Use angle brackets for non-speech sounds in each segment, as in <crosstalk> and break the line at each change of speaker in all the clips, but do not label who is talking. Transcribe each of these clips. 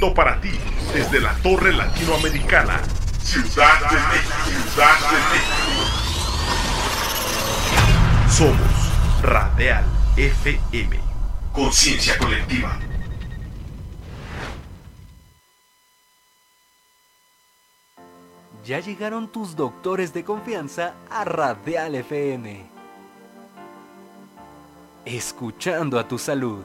para ti desde la Torre Latinoamericana, Ciudad de México, Ciudad de México. Somos Radial FM, conciencia colectiva.
Ya llegaron tus doctores de confianza a Radial FM. Escuchando a tu salud.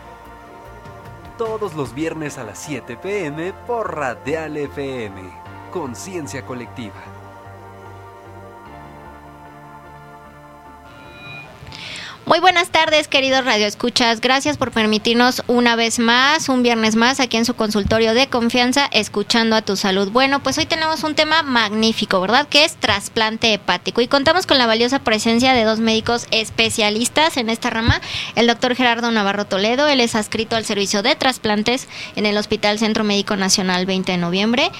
Todos los viernes a las 7 pm por Radial FM. Conciencia colectiva.
Muy buenas tardes, queridos radioescuchas. Gracias por permitirnos una vez más, un viernes más, aquí en su consultorio de confianza, escuchando a tu salud. Bueno, pues hoy tenemos un tema magnífico, ¿verdad? Que es trasplante hepático. Y contamos con la valiosa presencia de dos médicos especialistas en esta rama. El doctor Gerardo Navarro Toledo, él es adscrito al servicio de trasplantes en el Hospital Centro Médico Nacional 20 de noviembre.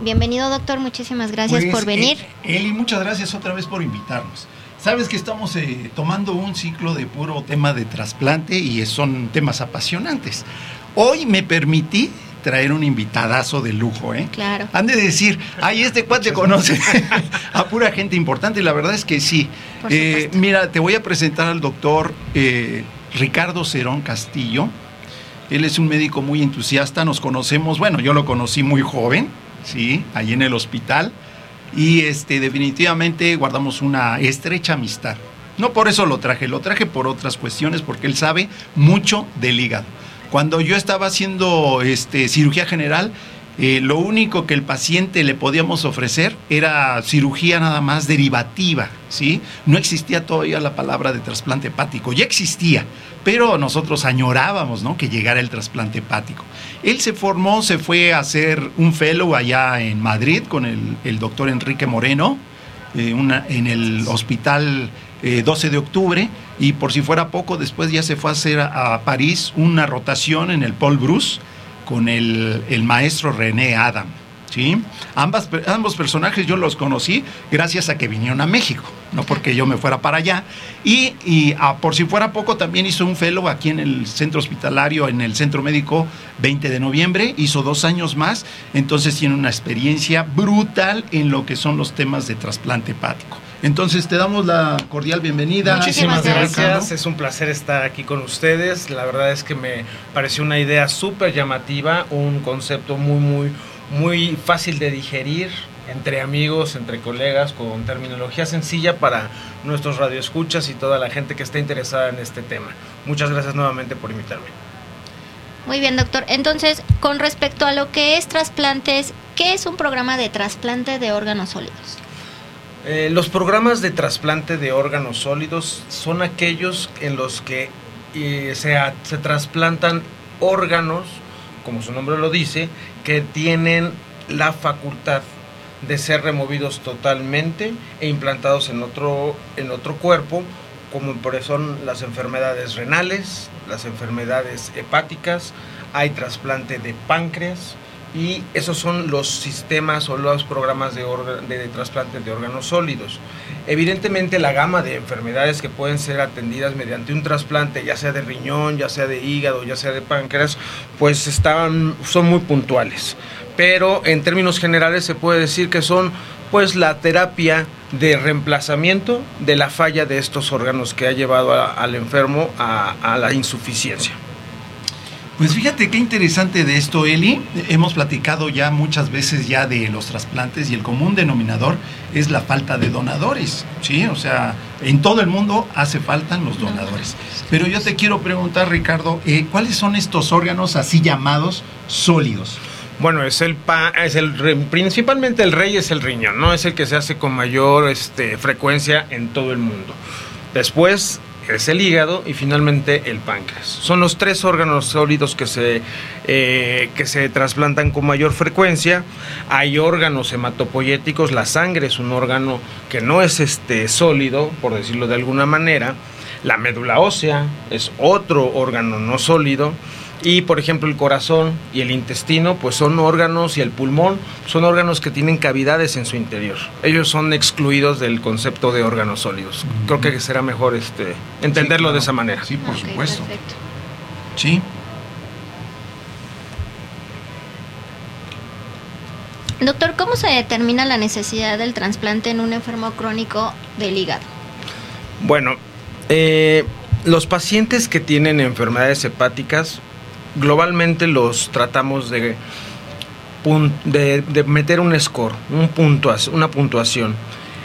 Bienvenido, doctor. Muchísimas gracias
Pues,
por venir.
eh, Eli, muchas gracias otra vez por invitarnos. Sabes que estamos eh, tomando un ciclo de puro tema de trasplante y son temas apasionantes. Hoy me permití traer un invitadazo de lujo, ¿eh?
Claro.
Han de decir, ay, este cuate conoce <laughs> a pura gente importante y la verdad es que sí.
Por
Eh,
supuesto.
mira, te voy a presentar al doctor eh, Ricardo Cerón Castillo. Él es un médico muy entusiasta, nos conocemos, bueno, yo lo conocí muy joven, sí, ahí en el hospital, y este, definitivamente guardamos una estrecha amistad. No por eso lo traje, lo traje por otras cuestiones, porque él sabe mucho del hígado. Cuando yo estaba haciendo este, cirugía general, eh, lo único que el paciente le podíamos ofrecer era cirugía nada más derivativa, ¿sí? No existía todavía la palabra de trasplante hepático, ya existía, pero nosotros añorábamos, ¿no? Que llegara el trasplante hepático. Él se formó, se fue a hacer un fellow allá en Madrid con el, doctor Enrique Moreno, eh, en el hospital eh, 12 de octubre, y por si fuera poco, después ya se fue a hacer a París una rotación en el Paul Bruce con el, maestro René Adam. ¿sí? Ambas, ambos personajes yo los conocí gracias a que vinieron a México, no porque yo me fuera para allá. Y, y, ah, por si fuera poco, también hizo un fellow aquí en el centro hospitalario, en el centro médico 20 de noviembre, hizo dos años más, entonces tiene una experiencia brutal en lo que son los temas de trasplante hepático. Entonces te damos la cordial bienvenida.
Muchísimas gracias,
es un placer estar aquí con ustedes. La verdad es que me pareció una idea súper llamativa, un concepto muy, muy, muy fácil de digerir entre amigos, entre colegas, con terminología sencilla para nuestros radioescuchas y toda la gente que esté interesada en este tema. Muchas gracias nuevamente por invitarme.
Muy bien, doctor. Entonces, con respecto a lo que es trasplantes, ¿qué es un programa de trasplante de órganos sólidos?
Eh, los programas de trasplante de órganos sólidos son aquellos en los que eh, se, se trasplantan órganos, como su nombre lo dice, que tienen la facultad de ser removidos totalmente e implantados en otro, en otro cuerpo, como por son las enfermedades renales, las enfermedades hepáticas, hay trasplante de páncreas, y esos son los sistemas o los programas de, de, trasplante de órganos sólidos. Evidentemente la gama de enfermedades que pueden ser atendidas mediante un trasplante, ya sea de riñón, ya sea de hígado, ya sea de páncreas, pues estaban, son muy puntuales. Pero en términos generales se puede decir que son pues la terapia de reemplazamiento de la falla de estos órganos que ha llevado al enfermo a la insuficiencia.
Pues fíjate qué interesante de esto, Eli. Hemos platicado ya muchas veces ya de los trasplantes y el común denominador es la falta de donadores, ¿sí? O sea, en todo el mundo hace falta los donadores. Pero yo te quiero preguntar, Ricardo, eh, ¿cuáles son estos órganos así llamados sólidos?
Bueno, es el es el principalmente el rey es el riñón, ¿no? Es el que se hace con mayor este, frecuencia en todo el mundo. Después es el hígado y finalmente el páncreas. Son los tres órganos sólidos que se, eh, que se trasplantan con mayor frecuencia. Hay órganos hematopoyéticos, la sangre es un órgano que no es este, sólido, por decirlo de alguna manera. La médula ósea es otro órgano no sólido. Y por ejemplo el corazón y el intestino pues son órganos y el pulmón son órganos que tienen cavidades en su interior. Ellos son excluidos del concepto de órganos sólidos. Creo que será mejor este entenderlo de esa manera.
Sí, por supuesto. Sí.
Doctor, ¿cómo se determina la necesidad del trasplante en un enfermo crónico del hígado?
Bueno, eh, los pacientes que tienen enfermedades hepáticas globalmente los tratamos de, de, meter un score, un una puntuación.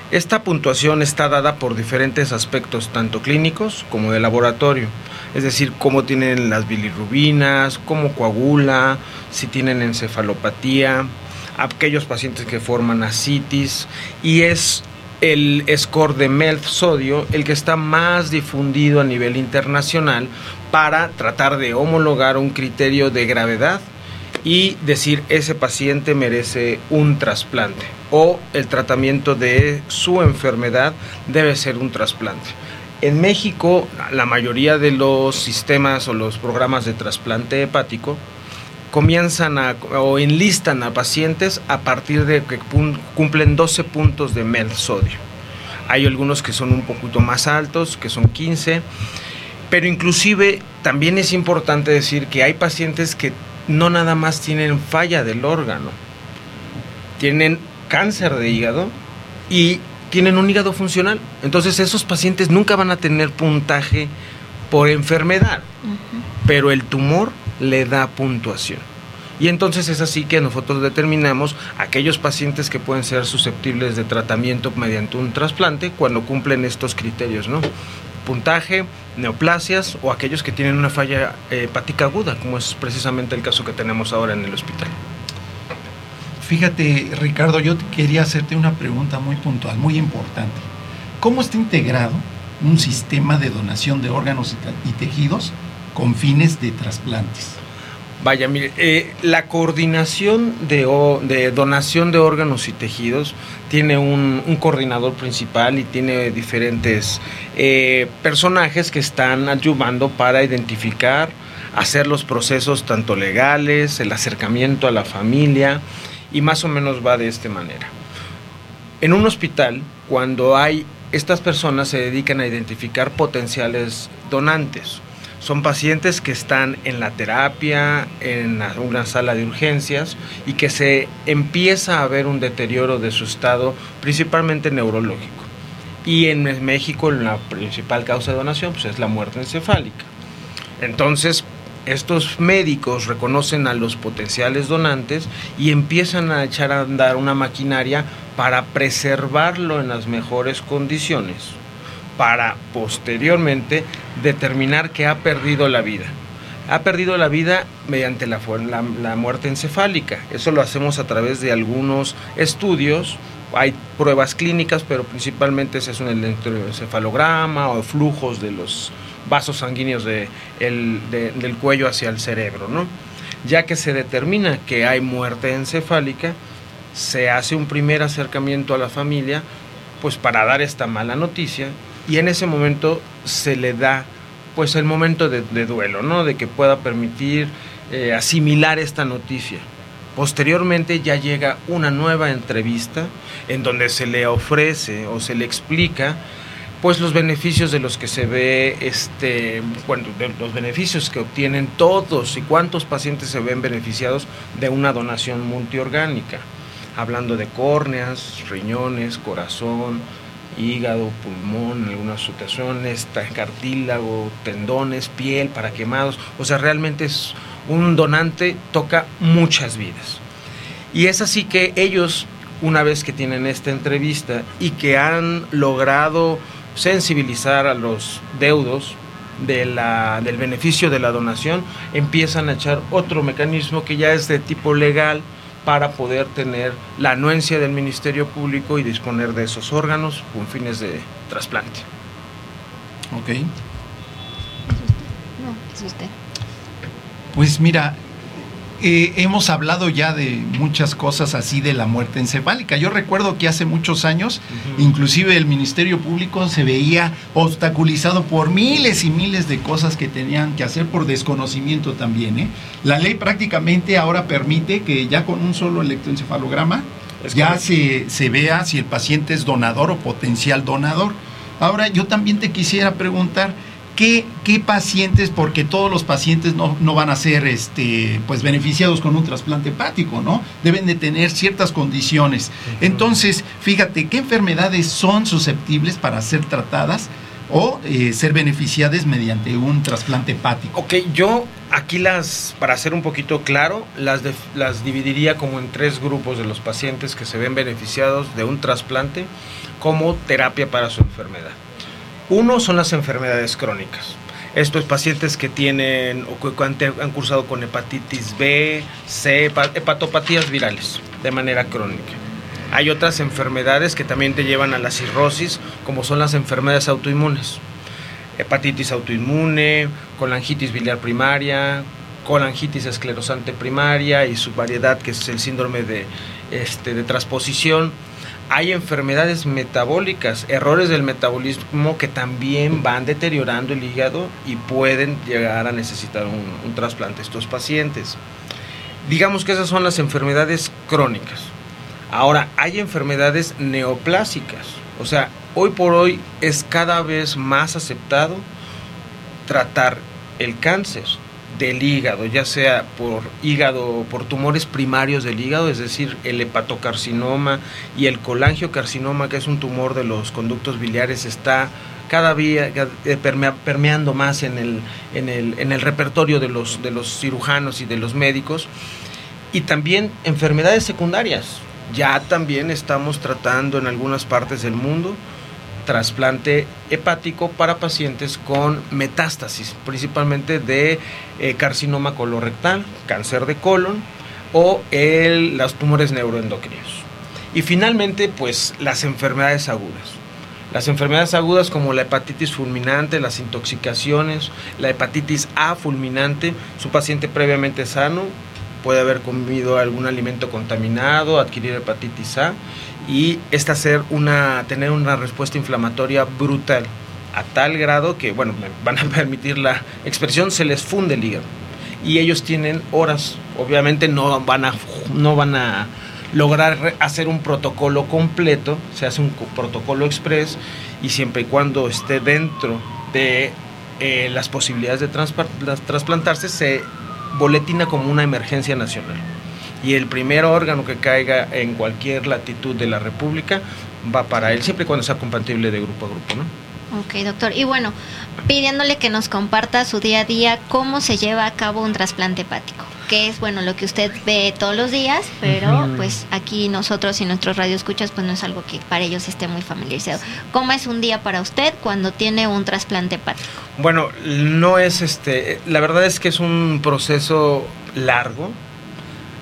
Esta puntuación está dada por diferentes aspectos, tanto clínicos como de laboratorio. Es decir, cómo tienen las bilirrubinas, cómo coagula, si tienen encefalopatía, aquellos pacientes que forman ascitis, y es el score de MELF sodio el que está más difundido a nivel internacional para tratar de homologar un criterio de gravedad y decir ese paciente merece un trasplante o el tratamiento de su enfermedad debe ser un trasplante. En México, la mayoría de los sistemas o los programas de trasplante hepático comienzan a, o enlistan a pacientes a partir de que cumplen 12 puntos de MEL sodio. Hay algunos que son un poquito más altos, que son 15 pero inclusive también es importante decir que hay pacientes que no nada más tienen falla del órgano, tienen cáncer de hígado y tienen un hígado funcional. Entonces esos pacientes nunca van a tener puntaje por enfermedad, pero el tumor le da puntuación. Y entonces es así que nosotros determinamos aquellos pacientes que pueden ser susceptibles de tratamiento mediante un trasplante cuando cumplen estos criterios, ¿no? puntaje, neoplasias o aquellos que tienen una falla eh, hepática aguda, como es precisamente el caso que tenemos ahora en el hospital.
Fíjate, Ricardo, yo quería hacerte una pregunta muy puntual, muy importante. ¿Cómo está integrado un sistema de donación de órganos y tejidos con fines de trasplantes?
Vaya, mire, eh, la coordinación de, donación de órganos y tejidos tiene un, coordinador principal y tiene diferentes eh, personajes que están ayudando para identificar, hacer los procesos tanto legales, el acercamiento a la familia y más o menos va de esta manera. En un hospital, cuando hay estas personas se dedican a identificar potenciales donantes son pacientes que están en la terapia, en una sala de urgencias y que se empieza a ver un deterioro de su estado, principalmente neurológico. Y en México la principal causa de donación pues, es la muerte encefálica. Entonces, estos médicos reconocen a los potenciales donantes y empiezan a echar a andar una maquinaria para preservarlo en las mejores condiciones para posteriormente determinar que ha perdido la vida. ha perdido la vida mediante la, la, muerte encefálica. Eso lo hacemos a través de algunos estudios. Hay pruebas clínicas, pero principalmente es un electroencefalograma o flujos de los vasos sanguíneos de, el, de, del cuello hacia el cerebro. ¿no? Ya que se determina que hay muerte encefálica, se hace un primer acercamiento a la familia pues para dar esta mala noticia y en ese momento se le da pues el momento de, duelo, ¿no? De que pueda permitir eh, asimilar esta noticia. Posteriormente ya llega una nueva entrevista en donde se le ofrece o se le explica pues los beneficios de los que se ve este bueno, de los beneficios que obtienen todos y cuántos pacientes se ven beneficiados de una donación multiorgánica, hablando de córneas, riñones, corazón, hígado, pulmón, algunas situaciones, cartílago, tendones, piel para quemados. O sea, realmente es un donante, toca muchas vidas. Y es así que ellos, una vez que tienen esta entrevista y que han logrado sensibilizar a los deudos de la, del beneficio de la donación, empiezan a echar otro mecanismo que ya es de tipo legal, para poder tener la anuencia del Ministerio Público y disponer de esos órganos con fines de trasplante.
Ok.
No, es usted.
Pues mira, eh, hemos hablado ya de muchas cosas así de la muerte encefálica. Yo recuerdo que hace muchos años, uh -huh. inclusive el Ministerio Público se veía obstaculizado por miles y miles de cosas que tenían que hacer por desconocimiento también. ¿eh? La ley prácticamente ahora permite que ya con un solo electroencefalograma es ya se, se vea si el paciente es donador o potencial donador. Ahora yo también te quisiera preguntar, ¿Qué, ¿Qué, pacientes, porque todos los pacientes no, no, van a ser este, pues, beneficiados con un trasplante hepático, ¿no? Deben de tener ciertas condiciones. Entonces, fíjate, ¿qué enfermedades son susceptibles para ser tratadas o eh, ser beneficiadas mediante un trasplante hepático?
Ok, yo aquí las, para ser un poquito claro, las, de, las dividiría como en tres grupos de los pacientes que se ven beneficiados de un trasplante como terapia para su enfermedad. Uno son las enfermedades crónicas. Estos pacientes que tienen o que han cursado con hepatitis B, C, hepatopatías virales de manera crónica. Hay otras enfermedades que también te llevan a la cirrosis, como son las enfermedades autoinmunes. Hepatitis autoinmune, colangitis biliar primaria, colangitis esclerosante primaria y su variedad que es el síndrome de, este, de transposición hay enfermedades metabólicas, errores del metabolismo que también van deteriorando el hígado y pueden llegar a necesitar un, un trasplante estos pacientes. Digamos que esas son las enfermedades crónicas. Ahora, hay enfermedades neoplásicas, o sea, hoy por hoy es cada vez más aceptado tratar el cáncer del hígado, ya sea por hígado, por tumores primarios del hígado, es decir, el hepatocarcinoma y el colangiocarcinoma, que es un tumor de los conductos biliares, está cada día permea, permeando más en el, en el, en el repertorio de los, de los cirujanos y de los médicos. Y también enfermedades secundarias. Ya también estamos tratando en algunas partes del mundo trasplante hepático para pacientes con metástasis, principalmente de eh, carcinoma colorectal, cáncer de colon o el, los tumores neuroendocrinos. Y finalmente, pues las enfermedades agudas. Las enfermedades agudas como la hepatitis fulminante, las intoxicaciones, la hepatitis A fulminante, su paciente previamente sano puede haber comido algún alimento contaminado, adquirir hepatitis A y esta ser una, tener una respuesta inflamatoria brutal, a tal grado que, bueno, me van a <laughs> permitir la expresión, se les funde el hígado. Y ellos tienen horas, obviamente no van a, no van a lograr hacer un protocolo completo, se hace un protocolo express y siempre y cuando esté dentro de eh, las posibilidades de trasplantarse, se boletina como una emergencia nacional y el primer órgano que caiga en cualquier latitud de la República va para él, siempre y cuando sea compatible de grupo a grupo, ¿no?
Ok, doctor. Y bueno, pidiéndole que nos comparta su día a día, cómo se lleva a cabo un trasplante hepático. que es bueno lo que usted ve todos los días, pero pues aquí nosotros y nuestros radioescuchas pues no es algo que para ellos esté muy familiarizado. ¿Cómo es un día para usted cuando tiene un trasplante hepático?
Bueno, no es este, la verdad es que es un proceso largo.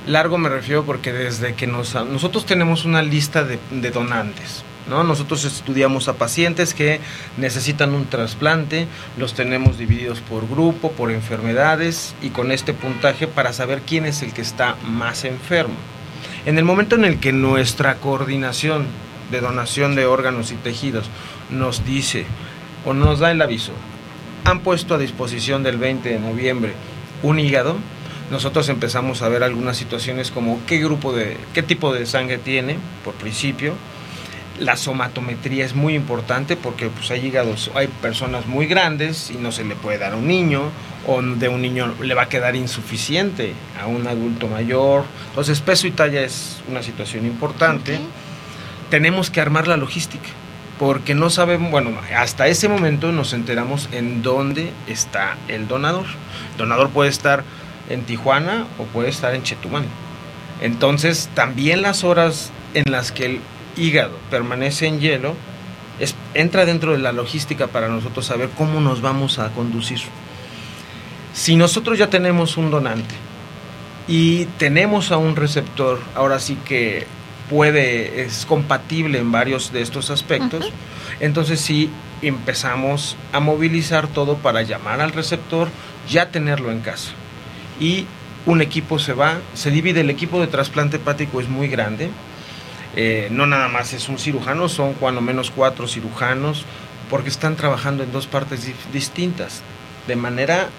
Largo me refiero porque desde que nos, nosotros tenemos una lista de, donantes. ¿no? Nosotros estudiamos a pacientes que necesitan un trasplante, los tenemos divididos por grupo, por enfermedades y con este puntaje para saber quién es el que está más enfermo. En el momento en el que nuestra coordinación de donación de órganos y tejidos nos dice o nos da el aviso, han puesto a disposición del 20 de noviembre un hígado, nosotros empezamos a ver algunas situaciones como qué grupo de, qué tipo de sangre tiene, por principio, la somatometría es muy importante porque pues, hay hígados, hay personas muy grandes y no se le puede dar a un niño, o de un niño le va a quedar insuficiente a un adulto mayor. Entonces, peso y talla es una situación importante. Tenemos que armar la logística, porque no sabemos, bueno, hasta ese momento nos enteramos en dónde está el donador. El donador puede estar en Tijuana o puede estar en Chetumal. Entonces, también las horas en las que el hígado permanece en hielo, es, entra dentro de la logística para nosotros saber cómo nos vamos a conducir. Si nosotros ya tenemos un donante y tenemos a un receptor, ahora sí que puede, es compatible en varios de estos aspectos, entonces sí empezamos a movilizar todo para llamar al receptor, ya tenerlo en casa. Y un equipo se va, se divide, el equipo de trasplante hepático es muy grande, eh, no nada más es un cirujano, son cuando menos cuatro cirujanos, porque están trabajando en dos partes distintas, de manera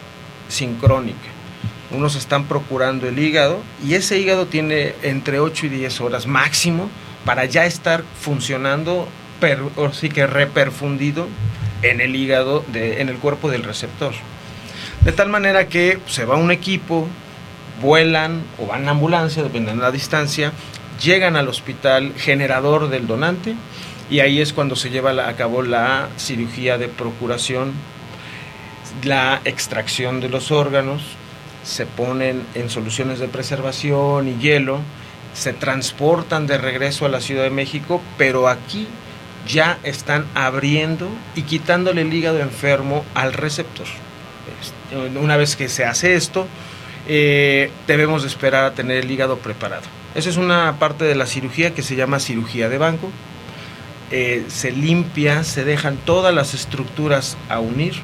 sincrónica. Unos están procurando el hígado y ese hígado tiene entre 8 y 10 horas máximo para ya estar funcionando, o sí que reperfundido en el hígado, de, en el cuerpo del receptor. De tal manera que se va un equipo, vuelan o van en ambulancia, dependiendo de la distancia, llegan al hospital generador del donante y ahí es cuando se lleva a cabo la cirugía de procuración, la extracción de los órganos, se ponen en soluciones de preservación y hielo, se transportan de regreso a la Ciudad de México, pero aquí ya están abriendo y quitándole el hígado enfermo al receptor. Este, una vez que se hace esto, eh, debemos esperar a tener el hígado preparado. Esa es una parte de la cirugía que se llama cirugía de banco. Eh, se limpia, se dejan todas las estructuras a unir,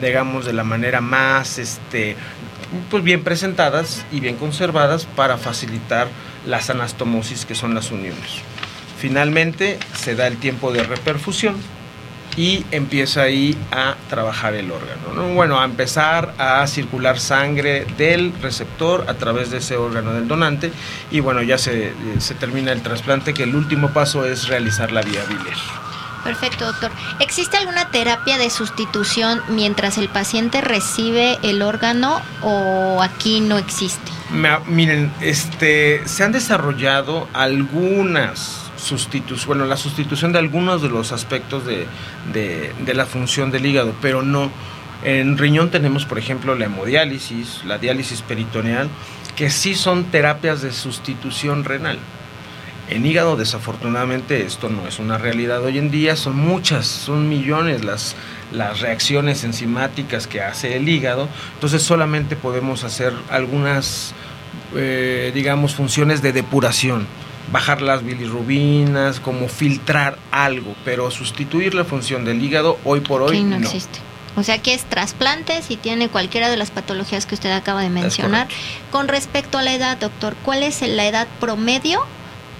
digamos de la manera más este, pues bien presentadas y bien conservadas para facilitar las anastomosis que son las uniones. Finalmente se da el tiempo de reperfusión y empieza ahí a trabajar el órgano. Bueno, a empezar a circular sangre del receptor a través de ese órgano del donante y bueno, ya se, se termina el trasplante que el último paso es realizar la vía biliar.
Perfecto, doctor. ¿Existe alguna terapia de sustitución mientras el paciente recibe el órgano o aquí no existe?
miren, este, se han desarrollado algunas sustitución, bueno, la sustitución de algunos de los aspectos de, de, la función del hígado, pero no. En riñón tenemos, por ejemplo, la hemodiálisis, la diálisis peritoneal, que sí son terapias de sustitución renal. En hígado, desafortunadamente, esto no es una realidad hoy en día, son muchas, son millones las, las reacciones enzimáticas que hace el hígado, entonces solamente podemos hacer algunas, eh, digamos, funciones de depuración bajar las bilirrubinas, como filtrar algo, pero sustituir la función del hígado hoy por hoy
no, existe. O sea que es trasplante si tiene cualquiera de las patologías que usted acaba de mencionar. Con respecto a la edad, doctor, ¿cuál es la edad promedio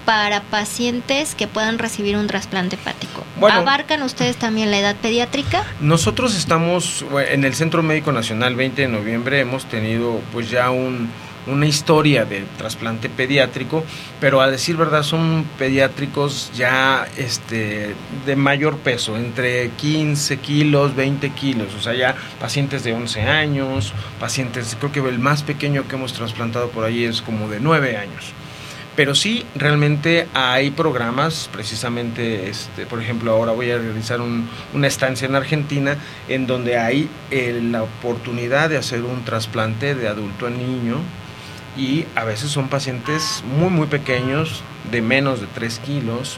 para pacientes que puedan recibir un trasplante hepático? ¿Abarcan ustedes también la edad pediátrica?
Nosotros estamos en el Centro Médico Nacional 20 de noviembre, hemos tenido pues ya un una historia de trasplante pediátrico, pero a decir verdad son pediátricos ya este, de mayor peso, entre 15 kilos, 20 kilos, o sea, ya pacientes de 11 años, pacientes, creo que el más pequeño que hemos trasplantado por ahí es como de 9 años. Pero sí, realmente hay programas, precisamente, este, por ejemplo, ahora voy a realizar una estancia en Argentina en donde hay la oportunidad de hacer un trasplante de adulto a niño y a veces son pacientes muy muy pequeños, de menos de 3 kilos,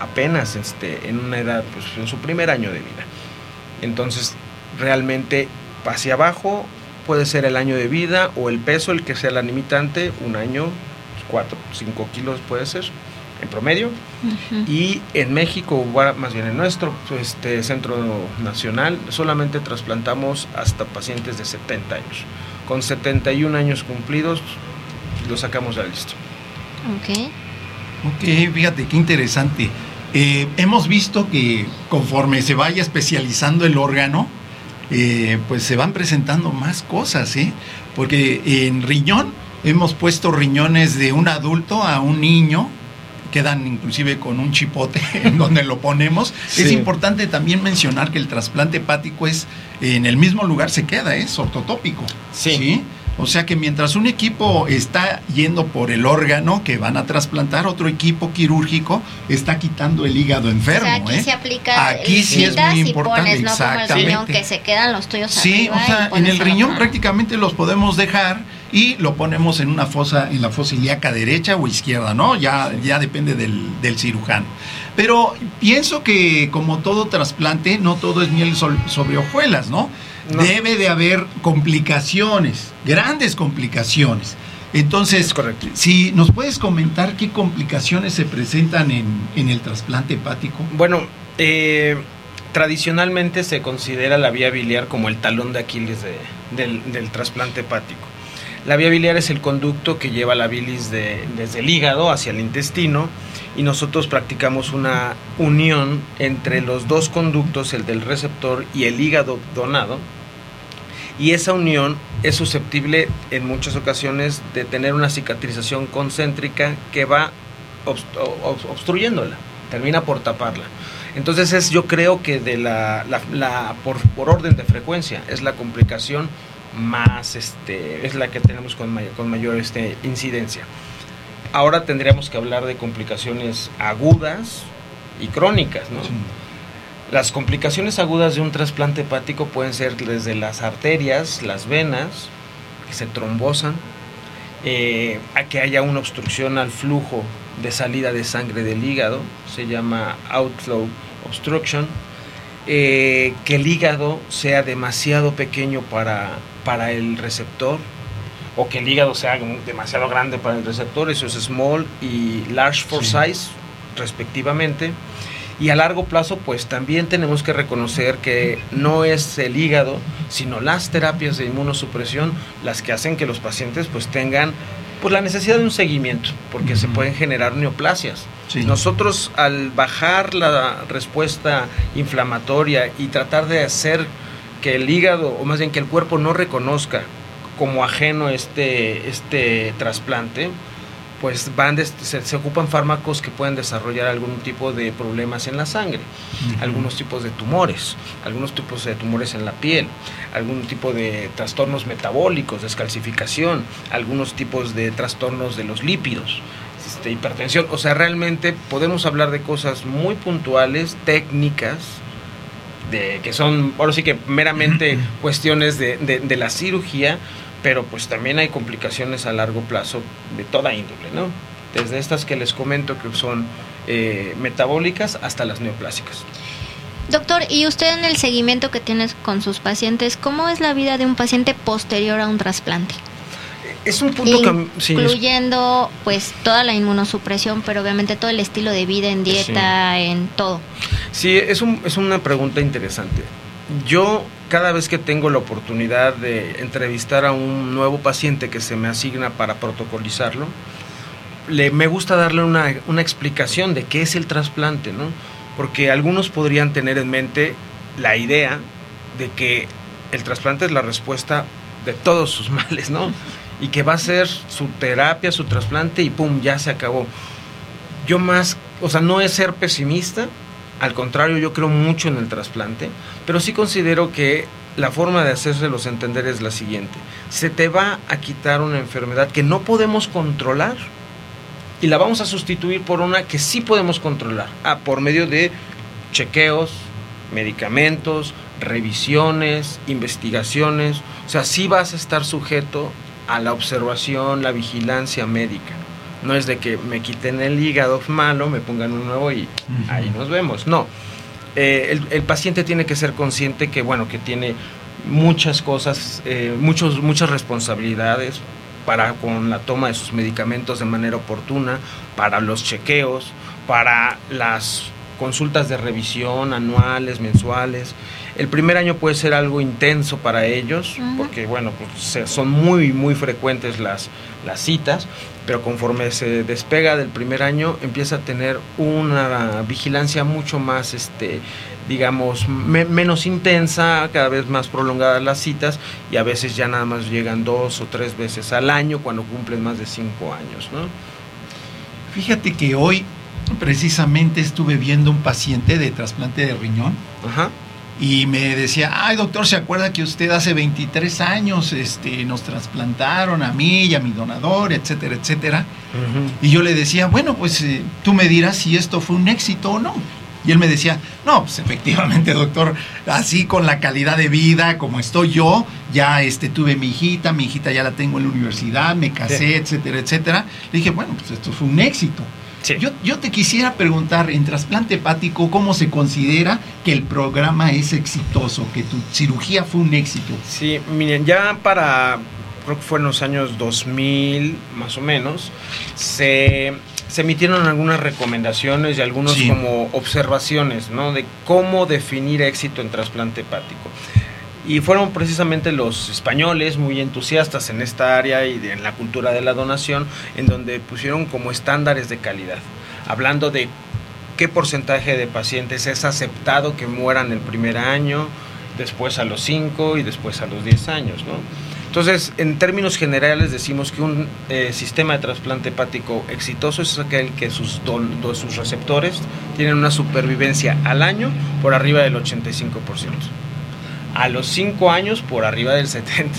apenas este, en una edad, pues en su primer año de vida. Entonces, realmente hacia abajo puede ser el año de vida o el peso el que sea la limitante, un año, 4, 5 kilos puede ser en promedio. Y en México, más bien en nuestro este, centro nacional, solamente trasplantamos hasta pacientes de 70 años. Con 71 años cumplidos, lo sacamos de la lista.
Ok. Ok, fíjate qué interesante. Eh, hemos visto que conforme se vaya especializando el órgano, eh, pues se van presentando más cosas, ¿eh? Porque en riñón hemos puesto riñones de un adulto a un niño, quedan inclusive con un chipote <laughs> en donde lo ponemos. Es importante también mencionar que el trasplante hepático es en el mismo lugar se queda, es ortotópico. ¿sí? O sea que mientras un equipo está yendo por el órgano que van a trasplantar, otro equipo quirúrgico está quitando el hígado enfermo.
aquí
¿eh?
se aplica.
Aquí sí es muy importante.
no Como el riñón que se quedan los tuyos
Sí, o sea, en el riñón prácticamente los podemos dejar y lo ponemos en una fosa, en la fosa ilíaca derecha o izquierda, ¿no? Ya, ya depende del, del cirujano. Pero pienso que como todo trasplante, no todo es miel sobre hojuelas, ¿no? Debe de haber complicaciones, grandes complicaciones. Entonces, si nos puedes comentar qué complicaciones se presentan en, el trasplante hepático.
Bueno, eh, tradicionalmente se considera la vía biliar como el talón de Aquiles del, trasplante hepático. La vía biliar es el conducto que lleva la bilis desde el hígado hacia el intestino y nosotros practicamos una unión entre los dos conductos, el del receptor y el hígado donado, y esa unión es susceptible en muchas ocasiones de tener una cicatrización concéntrica que va obstruyéndola, termina por taparla. Entonces es yo creo que de la, por, orden de frecuencia es la complicación más este es la que tenemos con mayor, con mayor este, incidencia. Ahora tendríamos que hablar de complicaciones agudas y crónicas, ¿no? Las complicaciones agudas de un trasplante hepático pueden ser desde las arterias, las venas, que se trombosan, eh, a que haya una obstrucción al flujo de salida de sangre del hígado, se llama outflow obstruction, eh, que el hígado sea demasiado pequeño para, para el receptor, o que el hígado sea demasiado grande para el receptor, eso es small y large for size, respectivamente. Y a largo plazo pues también tenemos que reconocer que no es el hígado, sino las terapias de inmunosupresión las que hacen que los pacientes pues tengan pues la necesidad de un seguimiento, porque se pueden generar neoplasias. Nosotros al bajar la respuesta inflamatoria y tratar de hacer que el hígado, o más bien que el cuerpo no reconozca como ajeno este, este trasplante, pues van se, ocupan fármacos que pueden desarrollar algún tipo de problemas en la sangre, algunos tipos de tumores, algunos tipos de tumores en la piel, algún tipo de trastornos metabólicos, descalcificación, algunos tipos de trastornos de los lípidos, este, hipertensión. O sea, realmente podemos hablar de cosas muy puntuales, técnicas, de, que son, ahora sí que meramente cuestiones de, de la cirugía, pero pues también hay complicaciones a largo plazo de toda índole, ¿no? Desde estas que les comento que son eh, metabólicas hasta las neoplásicas.
Doctor, y usted en el seguimiento que tiene con sus pacientes, ¿cómo es la vida de un paciente posterior a un trasplante?
Es un punto
que incluyendo pues toda la inmunosupresión, pero obviamente todo el estilo de vida en dieta, en todo.
Sí, es, un, es una pregunta interesante. Yo cada vez que tengo la oportunidad de entrevistar a un nuevo paciente que se me asigna para protocolizarlo, le, me gusta darle una, una explicación de qué es el trasplante, ¿no? Porque algunos podrían tener en mente la idea de que el trasplante es la respuesta de todos sus <laughs> males, ¿no? Y que va a ser su terapia, su trasplante y pum, ya se acabó. Yo más, o sea, no es ser pesimista, al contrario, yo creo mucho en el trasplante, pero sí considero que la forma de hacérselos entender es la siguiente. Se te va a quitar una enfermedad que no podemos controlar y la vamos a sustituir por una que sí podemos controlar, ah, por medio de chequeos, medicamentos, revisiones, investigaciones. O sea, sí vas a estar sujeto a la observación, la vigilancia médica. No es de que me quiten el hígado malo, me pongan un nuevo y ahí nos vemos. No. Eh, el, el paciente tiene que ser consciente que, bueno, que tiene muchas cosas, eh, muchos, muchas responsabilidades para con la toma de sus medicamentos de manera oportuna, para los chequeos, para las consultas de revisión anuales, mensuales. El primer año puede ser algo intenso para ellos, porque bueno, pues, son muy, muy frecuentes las, las citas, pero conforme se despega del primer año empieza a tener una vigilancia mucho más este digamos menos intensa cada vez más prolongadas las citas y a veces ya nada más llegan dos o tres veces al año cuando cumplen más de cinco años ¿no?
fíjate que hoy precisamente estuve viendo un paciente de trasplante de riñón
Ajá
y me decía, ay doctor, ¿se acuerda que usted hace 23 años este, nos trasplantaron a mí y a mi donador, etcétera, etcétera? Y yo le decía, bueno, pues eh, tú me dirás si esto fue un éxito o no. Y él me decía, no, pues efectivamente, doctor, así con la calidad de vida como estoy yo, ya este, tuve mi hijita, mi hijita ya la tengo en la universidad, me casé, etcétera, etcétera. Le dije, bueno, pues esto fue un éxito. Yo, yo te quisiera preguntar, en trasplante hepático, ¿cómo se considera que el programa es exitoso, que tu cirugía fue un éxito?
Sí, miren, ya para, creo que fue en los años 2000, más o menos, se, se emitieron algunas recomendaciones y algunos como observaciones, ¿no? De cómo definir éxito en trasplante hepático. Y fueron precisamente los españoles muy entusiastas en esta área y en la cultura de la donación, en donde pusieron como estándares de calidad, hablando de qué porcentaje de pacientes es aceptado que mueran el primer año, después a los 5 y después a los 10 años. ¿no? Entonces, en términos generales decimos que un eh, sistema de trasplante hepático exitoso es aquel que sus, sus receptores tienen una supervivencia al año por arriba del 85% a los 5 años por arriba del 70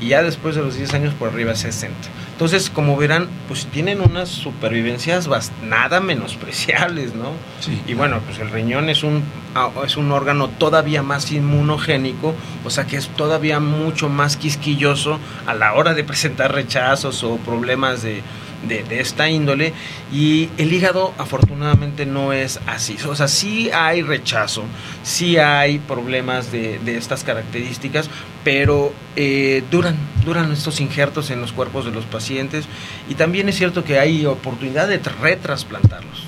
y ya después de los 10 años por arriba del 60. Entonces, como verán, pues tienen unas supervivencias nada menospreciables, ¿no?
Sí,
y bueno, pues el riñón es un, ah, es un órgano todavía más inmunogénico, o sea que es todavía mucho más quisquilloso a la hora de presentar rechazos o problemas de, de, esta índole y el hígado afortunadamente no es así. O sea, sí hay rechazo, sí hay problemas de, estas características, pero eh, duran, duran estos injertos en los cuerpos de los pacientes y también es cierto que hay oportunidad de retrasplantarlos.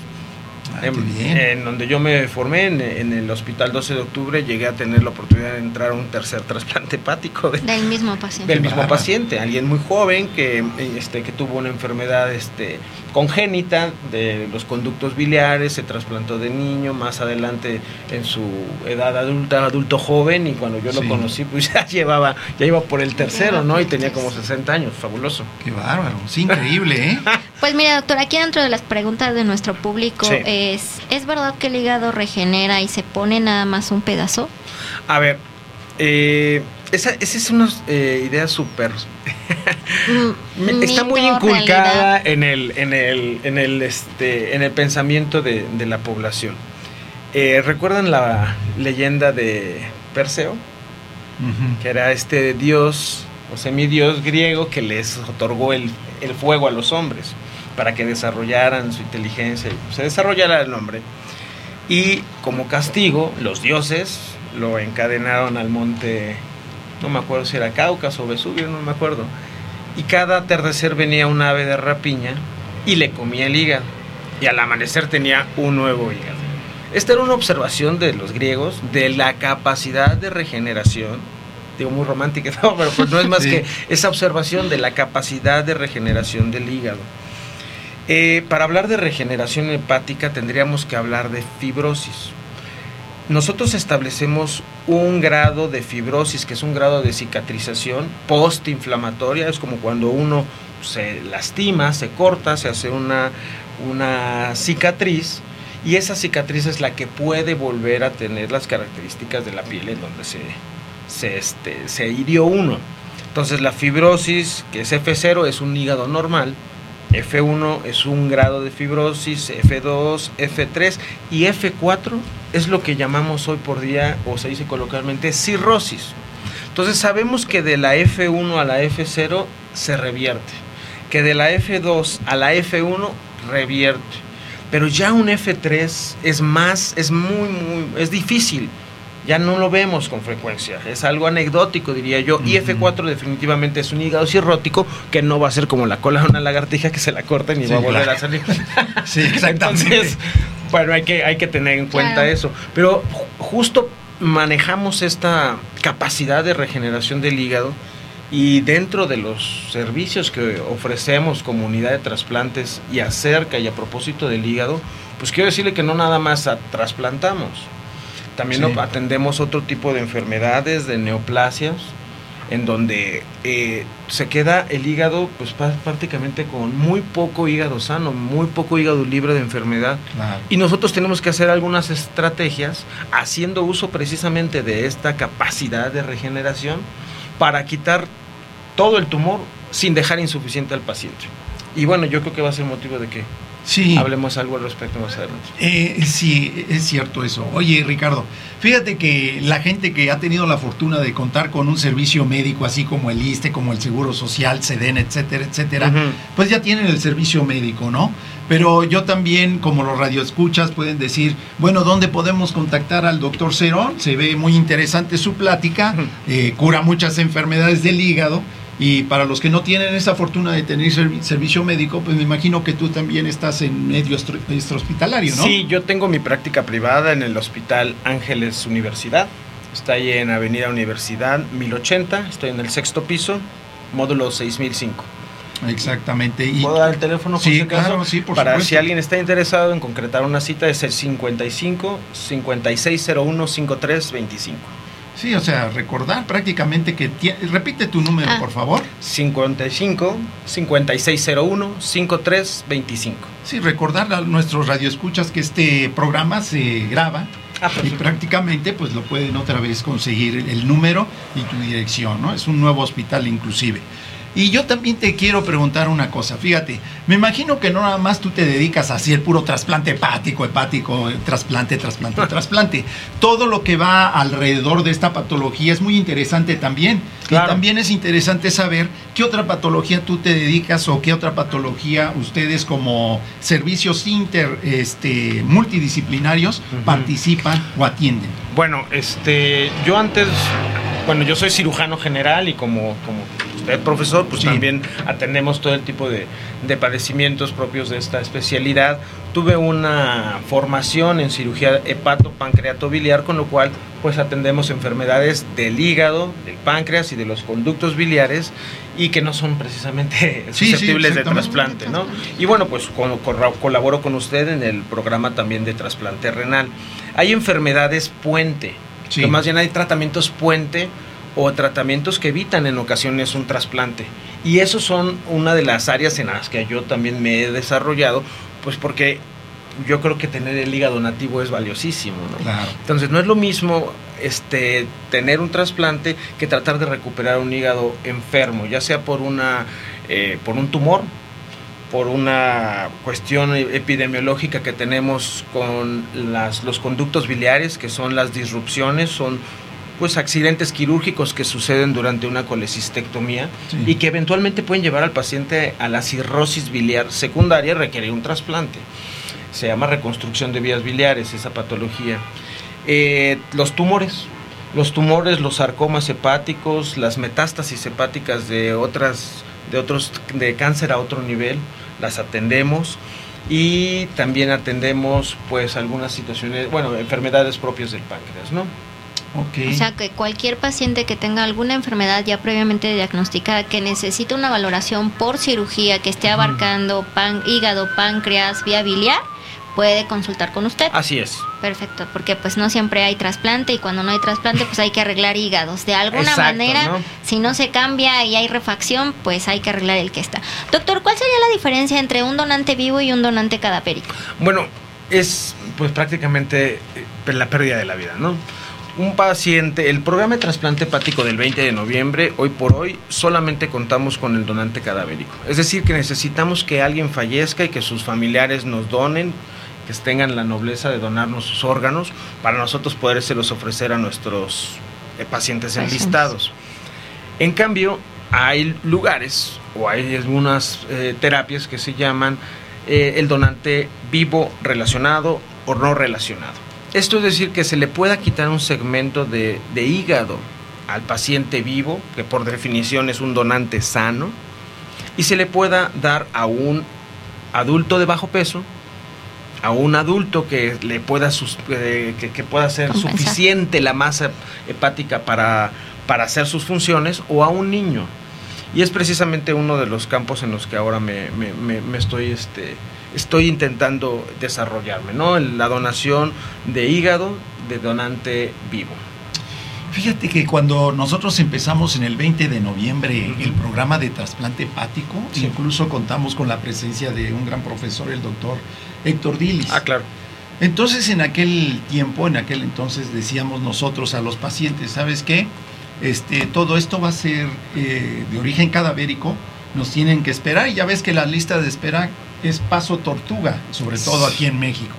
Ah,
en, donde yo me formé, en, el hospital 12 de octubre, llegué a tener la oportunidad de entrar a un tercer trasplante hepático.
del mismo paciente.
Del mismo paciente, alguien muy joven que, este, que tuvo una enfermedad este, congénita de los conductos biliares, se trasplantó de niño, más adelante en su edad adulta, adulto joven, y cuando yo lo conocí, pues <laughs> ya llevaba, ya iba por el tercero, ¿no? Y tenía como 60 años, fabuloso.
Qué bárbaro, es increíble, ¿eh? <laughs>
pues mira, doctor, aquí dentro de las preguntas de nuestro público, es, ¿es verdad que el hígado regenera y se pone nada más un pedazo?
A ver, eh, esa, esa, es una eh, idea súper Mm, <laughs> está muy inculcada en el, en el, en el, este, en el pensamiento de, la población. Eh, ¿Recuerdan la leyenda de Perseo? Que era este dios o semidios griego que les otorgó el, el, fuego a los hombres para que desarrollaran su inteligencia y se desarrollara el hombre. Y como castigo, los dioses lo encadenaron al monte, no me acuerdo si era Cáucaso o Vesubio, no me acuerdo y cada atardecer venía un ave de rapiña y le comía el hígado. Y al amanecer tenía un nuevo hígado. Esta era una observación de los griegos de la capacidad de regeneración. Digo, muy romántica, <laughs> pero pues no es más que esa observación de la capacidad de regeneración del hígado. Eh, para hablar de regeneración hepática tendríamos que hablar de fibrosis nosotros establecemos un grado de fibrosis, que es un grado de cicatrización postinflamatoria, es como cuando uno se lastima, se corta, se hace una, una cicatriz, y esa cicatriz es la que puede volver a tener las características de la piel en donde se, se, este, se hirió uno. Entonces la fibrosis, que es F0, es un hígado normal, F1 es un grado de fibrosis, F2, F3 y F4 es lo que llamamos hoy por día, o se dice coloquialmente, cirrosis. Entonces sabemos que de la F1 a la F0 se revierte. Que de la F2 a la F1 revierte. Pero ya un F3 es más, es muy, muy, es difícil. Ya no lo vemos con frecuencia. Es algo anecdótico, diría yo. Y F4 definitivamente es un hígado cirrótico que no va a ser como la cola de una lagartija que se la corta y
Sí,
va a volver
claro.
a salir. <laughs>
Sí, exactamente.
Entonces, bueno, hay que, hay que tener en cuenta
Claro.
eso. Pero ju- justo manejamos esta capacidad de regeneración del hígado y dentro de los servicios que ofrecemos como unidad de trasplantes y acerca y a propósito del hígado, pues quiero decirle que no nada más a- trasplantamos. También
Sí.
atendemos otro tipo de enfermedades, de neoplasias, en donde eh, se queda el hígado pues prácticamente con muy poco hígado sano, muy poco hígado libre de enfermedad.
Claro.
Y nosotros tenemos que hacer algunas estrategias haciendo uso precisamente de esta capacidad de regeneración para quitar todo el tumor sin dejar insuficiente al paciente. Y bueno, yo creo que va a ser motivo de que
Sí.
hablemos algo al respecto más adelante.
Eh, sí, es cierto eso. Oye, Ricardo, fíjate que la gente que ha tenido la fortuna de contar con un servicio médico así como el ISTE, como el Seguro Social, SEDEN, etcétera, etcétera, pues ya tienen el servicio médico, ¿no? Pero yo también, como los radioescuchas, pueden decir, bueno, ¿dónde podemos contactar al doctor Cerón? Se ve muy interesante su plática, eh, cura muchas enfermedades del hígado. Y para los que no tienen esa fortuna de tener servi- servicio médico, pues me imagino que tú también estás en medio extrahospitalario, ¿no?
Sí, yo tengo mi práctica privada en el Hospital Ángeles Universidad. Está ahí en Avenida Universidad 1080. Estoy en el sexto piso, módulo 6005.
Exactamente. Y,
¿Puedo dar el teléfono por
Sí,
si acaso?
claro, sí, por
Para
supuesto.
si alguien está interesado en concretar una cita es el 55 5601 5325.
Sí, o sea, recordar prácticamente que... Repite tu número,
Ah.
por favor.
55 5601 5325.
Sí, recordar a nuestros radioescuchas que este programa se graba
Ah,
y prácticamente pues lo pueden otra vez conseguir el número y tu dirección, ¿no? Es un nuevo hospital inclusive. Y yo también te quiero preguntar una cosa, fíjate, me imagino que no nada más tú te dedicas así el puro trasplante hepático, hepático, trasplante, trasplante, <laughs> trasplante. Todo lo que va alrededor de esta patología es muy interesante también.
Claro.
Y también es interesante saber qué otra patología tú te dedicas o qué otra patología ustedes como servicios inter, este, multidisciplinarios participan o atienden.
Bueno, este, yo antes, bueno, yo soy cirujano general y como, como usted, profesor, pues
Sí.
también atendemos todo el tipo de, de padecimientos propios de esta especialidad. Tuve una formación en cirugía hepato-pancreato-biliar, con lo cual pues atendemos enfermedades del hígado, del páncreas y de los conductos biliares y que no son precisamente <laughs>
Sí, sí,
susceptibles de trasplante, ¿no? Y bueno, pues con- corra- colaboro con usted en el programa también de trasplante renal. Hay enfermedades puente, que más bien hay tratamientos puente o tratamientos que evitan en ocasiones un trasplante. Y esos son una de las áreas en las que yo también me he desarrollado, pues porque yo creo que tener el hígado nativo es valiosísimo, ¿no?
Claro.
Entonces no es lo mismo este tener un trasplante que tratar de recuperar un hígado enfermo, ya sea por una eh, por un tumor, por una cuestión epidemiológica que tenemos con las, los conductos biliares, que son las disrupciones, son pues accidentes quirúrgicos que suceden durante una colecistectomía
Sí.
y que eventualmente pueden llevar al paciente a la cirrosis biliar secundaria y requerir un trasplante. Se llama reconstrucción de vías biliares, esa patología. Eh, los tumores, los tumores, los sarcomas hepáticos, las metástasis hepáticas de otras, de otros, de cáncer a otro nivel, las atendemos y también atendemos pues algunas situaciones, bueno, enfermedades propias del páncreas, ¿no?
O sea, que cualquier paciente que tenga alguna enfermedad ya previamente diagnosticada que necesita una valoración por cirugía que esté abarcando pan- hígado, páncreas, vía biliar, puede consultar con usted.
Así es.
Perfecto, porque pues no siempre hay trasplante y cuando no hay trasplante pues hay que arreglar hígados. De alguna
Exacto,
manera,
¿no?
si no se cambia y hay refacción, pues hay que arreglar el que está. Doctor, ¿cuál sería la diferencia entre un donante vivo y un donante cadavérico?
Bueno, es pues prácticamente eh, la pérdida de la vida, ¿no? Un paciente, el programa de trasplante hepático del 20 de noviembre, hoy por hoy, solamente contamos con el donante cadavérico. Es decir, que necesitamos que alguien fallezca y que sus familiares nos donen, que tengan la nobleza de donarnos sus órganos para nosotros podérselos ofrecer a nuestros eh, pacientes
Pacientes.
enlistados. En cambio, hay lugares o hay algunas eh, terapias que se llaman eh, el donante vivo relacionado o no relacionado. Esto es decir que se le pueda quitar un segmento de, de hígado al paciente vivo, que por definición es un donante sano, y se le pueda dar a un adulto de bajo peso, a un adulto que le pueda eh, que, que pueda ser
Compensar.
suficiente la masa hepática para, para hacer sus funciones, o a un niño. Y es precisamente uno de los campos en los que ahora me, me- me- me estoy, este, estoy intentando desarrollarme, ¿no? La donación de hígado de donante vivo.
Fíjate que cuando nosotros empezamos en el 20 de noviembre el programa de trasplante hepático,
Sí.
incluso contamos con la presencia de un gran profesor, el doctor Héctor Dilis.
Ah, claro.
Entonces, en aquel tiempo, en aquel entonces, decíamos nosotros a los pacientes, ¿sabes qué? Este, todo esto va a ser eh, de origen cadavérico, nos tienen que esperar, y ya ves que la lista de espera es paso tortuga, sobre todo aquí en México.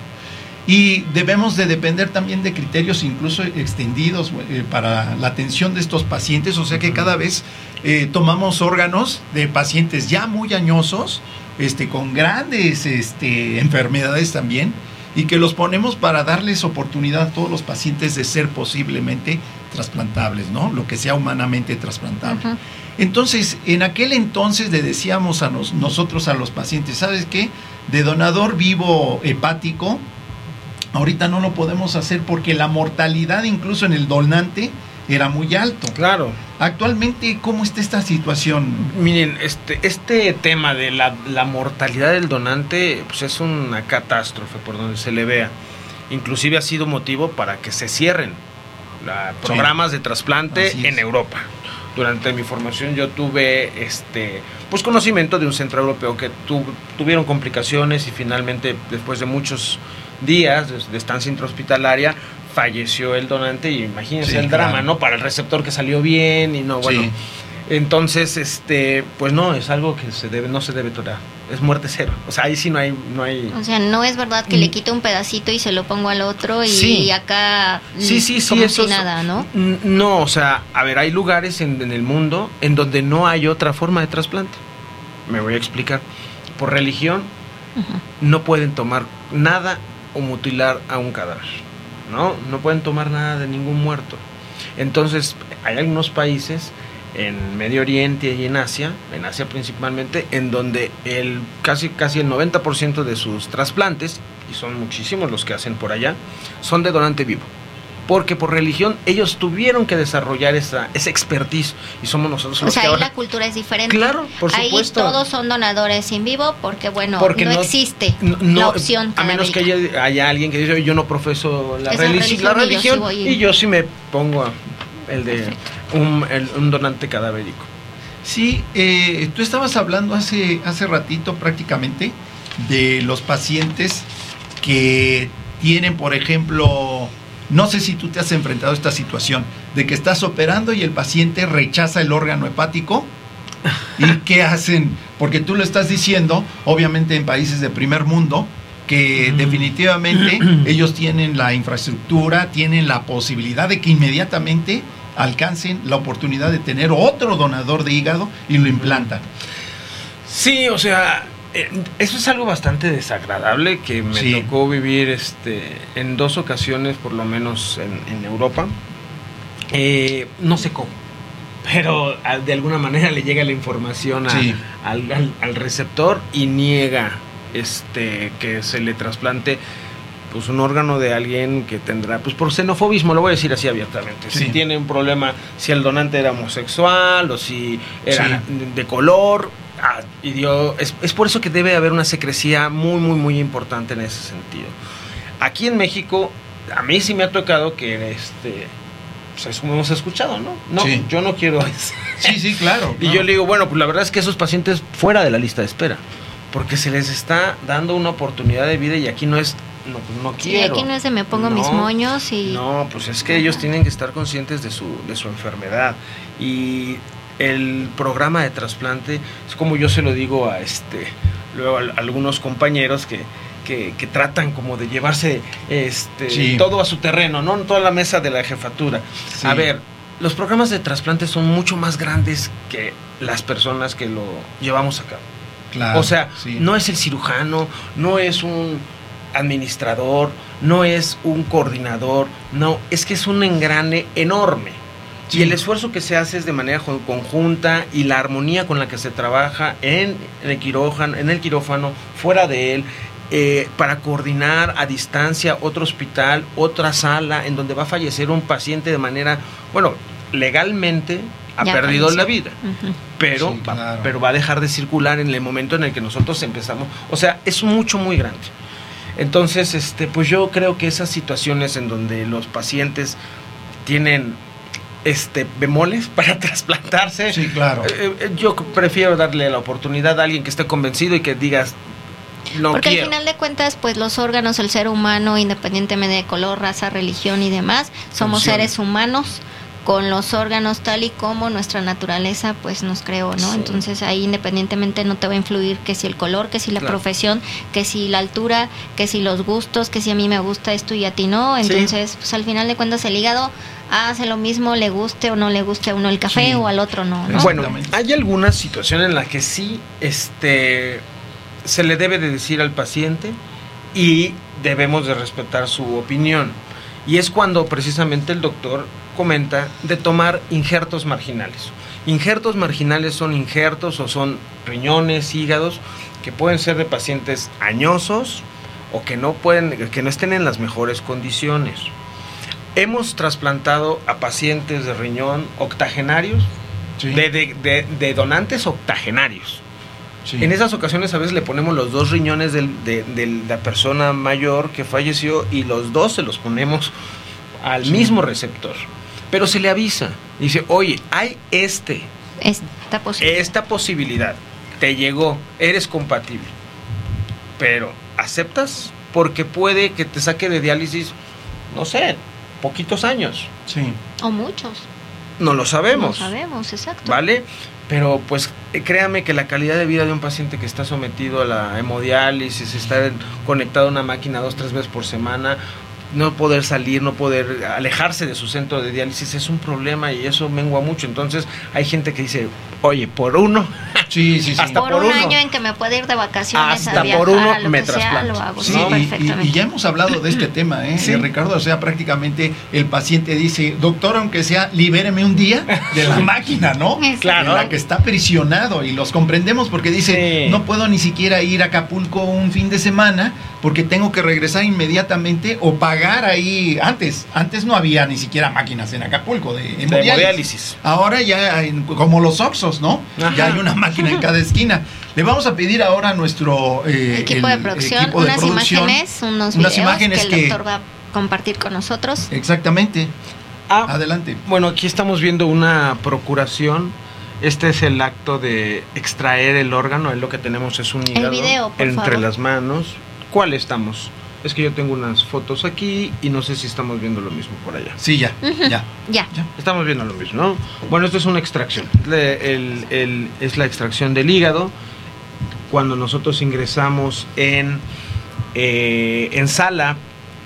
Y debemos de depender también de criterios incluso extendidos eh, para la atención de estos pacientes, o sea que cada vez eh, tomamos órganos de pacientes ya muy añosos, este, con grandes este, enfermedades también, y que los ponemos para darles oportunidad a todos los pacientes de ser posiblemente trasplantables, ¿no? Lo que sea humanamente trasplantable. Entonces, en aquel entonces le decíamos a nos- nosotros a los pacientes, ¿sabes qué? De donador vivo hepático, ahorita no lo podemos hacer porque la mortalidad incluso en el donante era muy alto.
Claro.
Actualmente, ¿cómo está esta situación?
Miren, este, este tema de la, la mortalidad del donante pues es una catástrofe por donde se le vea. Inclusive ha sido motivo para que se cierren la- programas de trasplante en Europa. Durante mi formación yo tuve este pues conocimiento de un centro europeo que tu- tuvieron complicaciones y finalmente después de muchos días de, de estancia intrahospitalaria falleció el donante y imagínense
Sí,
el
claro.
drama, ¿no? Para el receptor que salió bien y no, bueno.
Sí.
Entonces, este, pues no, es algo que se debe, no se debe tolerar. Es muerte cero. O sea, ahí sí no hay, no hay.
O sea, no es verdad que le quito un pedacito y se lo pongo al otro y,
Sí.
acá
Sí, sí, sí,
como
eso
si
es-
nada, ¿no?
No, o sea, a ver, hay lugares en, en el mundo en donde no hay otra forma de trasplante. Me voy a explicar. Por religión, no pueden tomar nada o mutilar a un cadáver. ¿No? No pueden tomar nada de ningún muerto. Entonces, hay algunos países en Medio Oriente y en Asia, en Asia principalmente, en donde el casi casi el 90% de sus trasplantes, y son muchísimos los que hacen por allá, son de donante vivo. Porque por religión ellos tuvieron que desarrollar esa, esa expertise y somos nosotros
O
los
sea,
que
ahí
ahora...
la cultura es diferente.
Claro, por
ahí
supuesto.
todos son donadores en vivo porque, bueno,
Porque
no,
no-
existe
No,
la opción.
a menos que haya, haya alguien que dice, "Oye, yo no profeso la, religi-
religión
la
y yo sí
religión
voy
y
en-
yo sí me pongo el de un, el- un donante cadavérico.
Sí, eh, tú estabas hablando hace, hace ratito prácticamente de los pacientes que tienen, por ejemplo, no sé si tú te has enfrentado a esta situación, de que estás operando y el paciente rechaza el órgano hepático. ¿Y <laughs> qué hacen? Porque tú lo estás diciendo, obviamente en países de primer mundo, que definitivamente <clears throat> ellos tienen la infraestructura, tienen la posibilidad de que inmediatamente alcancen la oportunidad de tener otro donador de hígado y lo implantan.
Sí, o sea, eh, eso es algo bastante desagradable que me
Sí.
tocó vivir este, en dos ocasiones, por lo menos en, en Europa. Eh, no sé cómo, pero de alguna manera le llega la información a-
Sí.
al, al- al receptor y niega este, que se le trasplante pues un órgano de alguien que tendrá, pues por xenofobismo, lo voy a decir así abiertamente,
Sí.
si tiene un problema, si el donante era homosexual o si era de color, ah, y dio, es, es por eso que debe haber una secrecía muy, muy, muy importante en ese sentido. Aquí en México, a mí sí me ha tocado que, este, pues eso hemos escuchado, ¿no? No,
Sí.
yo no quiero eso.
Sí, sí, claro. <laughs>
Y yo le digo, bueno, pues la verdad es que esos pacientes fuera de la lista de espera, porque se les está dando una oportunidad de vida y aquí no es, no, pues no
Sí,
quiero.
aquí no es de me pongo mis moños y...
No, pues es que ellos tienen que estar conscientes de su, de su enfermedad. Y el programa de trasplante, es como yo se lo digo a este luego a, a algunos compañeros que, que, que tratan como de llevarse este
Sí.
todo a su terreno, ¿no? Toda la mesa de la jefatura.
Sí.
A ver, los programas de trasplante son mucho más grandes que las personas que lo llevamos a cabo.
Claro,
o sea,
sí.
no es el cirujano, no es un administrador, no es un coordinador, no, es que es un engrane enorme.
Sí.
Y el esfuerzo que se hace es de manera conjunta y la armonía con la que se trabaja en el quirófano, en el quirófano, fuera de él, eh, para coordinar a distancia otro hospital, otra sala en donde va a fallecer un paciente de manera, bueno, legalmente ha
Ya
perdido
falleció.
la vida pero,
Sí,
va,
claro.
pero va a dejar de circular en el momento en el que nosotros empezamos. O sea, es mucho, muy grande. Entonces, este, pues yo creo que esas situaciones en donde los pacientes tienen este bemoles <laughs> para trasplantarse,
Sí, claro.
eh, eh, yo prefiero darle la oportunidad a alguien que esté convencido y que digas, no
Porque
quiero.
al final de cuentas, pues los órganos, el ser humano, independientemente de color, raza, religión y demás, somos
Funciona.
seres humanos con los órganos tal y como nuestra naturaleza pues nos creó, ¿no?
Sí.
Entonces ahí independientemente no te va a influir que si el color, que si la
Claro.
profesión, que si la altura, que si los gustos, que si a mí me gusta esto y a ti no.
Sí.
Entonces, pues al final de cuentas el hígado hace lo mismo, le guste o no le guste a uno el café
Sí.
o al otro no, ¿no?
Bueno, hay alguna situación en la que sí este, se le debe de decir al paciente y debemos de respetar su opinión. Y es cuando precisamente el doctor comenta de tomar injertos marginales. Injertos marginales son injertos o son riñones, hígados, que pueden ser de pacientes añosos o que no, pueden, que no estén en las mejores condiciones. Hemos trasplantado a pacientes de riñón octogenarios,
Sí,
de, de- de- de donantes octogenarios.
sí.
En esas ocasiones a veces le ponemos los dos riñones del- de, de la persona mayor que falleció y los dos se los ponemos al
Sí.
mismo receptor. Pero se le avisa, dice, oye, hay este,
Está
esta posibilidad, te llegó, eres compatible, pero ¿aceptas? Porque puede que te saque de diálisis, no sé, poquitos años,
Sí.
O muchos.
no lo sabemos.
No sabemos, exacto.
¿Vale? Pero pues eh, créame que la calidad de vida de un paciente que está sometido a la hemodiálisis, en- conectado a una máquina dos, tres veces por semana, no poder salir, no poder alejarse de su centro de diálisis es un problema y eso mengua mucho. Entonces hay gente que dice, oye, por uno, <laughs>
Sí, sí, sí.
Hasta
por,
por
un
uno.
año en que me pueda ir de vacaciones
Hasta
a viajar,
por uno
a lo
me
que sea,
trasplanto.
lo hago,
Sí,
sí,
y- y,
perfectamente.
y ya hemos hablado de este <laughs> tema, ¿eh?
Sí.
Ricardo, o sea, prácticamente el paciente dice, doctor, aunque sea, libéreme un día de la <laughs> máquina, ¿no?
Claro.
En la que está prisionado y los comprendemos porque dice,
Sí.
no puedo ni siquiera ir a Acapulco un fin de semana porque tengo que regresar inmediatamente o pagar ahí antes. Antes no había ni siquiera máquinas en Acapulco de
de
hemodiálisis. Ahora ya, en- como los Oxos, ¿no?
Ajá.
Ya hay una máquina en cada esquina. Le vamos a pedir ahora a nuestro eh,
equipo
el
de producción,
equipo de
unas
producción,
imágenes, unos,
unas imágenes
que el
que-
doctor va a compartir con nosotros.
Exactamente.
Ah,
Adelante.
Bueno, aquí estamos viendo una procuración. Este es el acto de extraer el órgano. Ahí lo que tenemos es un hígado
video, por
entre
favor.
las manos. ¿Cuál estamos? Es que yo tengo unas fotos aquí y no sé si estamos viendo lo mismo por allá.
Sí, ya,
Ujú.
ya.
Ya.
Estamos viendo lo mismo, ¿no? Bueno, esto es una extracción. Le- el- el- es la extracción del hígado. Cuando nosotros ingresamos en, eh, en sala,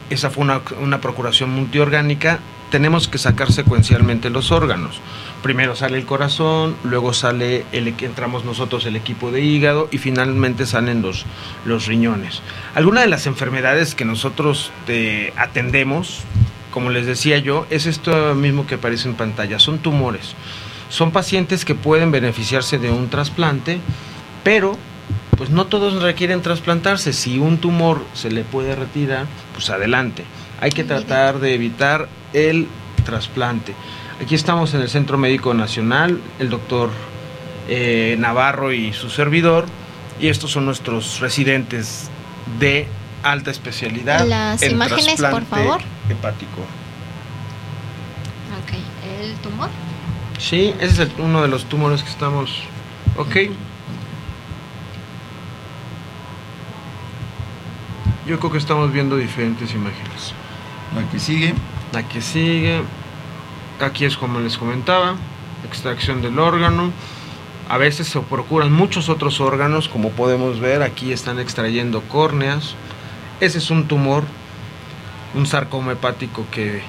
esa fue una, una procuración multiorgánica, tenemos que sacar secuencialmente los órganos. Primero sale el corazón, luego sale el entramos nosotros el equipo de hígado y finalmente salen los, los riñones. Algunas de las enfermedades que nosotros eh, atendemos, como les decía yo, es esto mismo que aparece en pantalla, son tumores. Son pacientes que pueden beneficiarse de un trasplante, pero pues no todos requieren trasplantarse. Si un tumor se le puede retirar, pues adelante. Hay que tratar de evitar el trasplante. Aquí estamos en el Centro Médico Nacional, el doctor eh, Navarro y su servidor, y estos son nuestros residentes de alta especialidad.
Las
en
imágenes, por favor.
Hepático.
Ok, el tumor.
Sí, ese es el- uno de los tumores que estamos. Ok. Yo creo que estamos viendo diferentes imágenes.
La que sigue.
La que sigue. Aquí es como les comentaba. Extracción del órgano. A veces se procuran muchos otros órganos, como podemos ver. Aquí están extrayendo córneas. Ese es un tumor, un sarcoma hepático que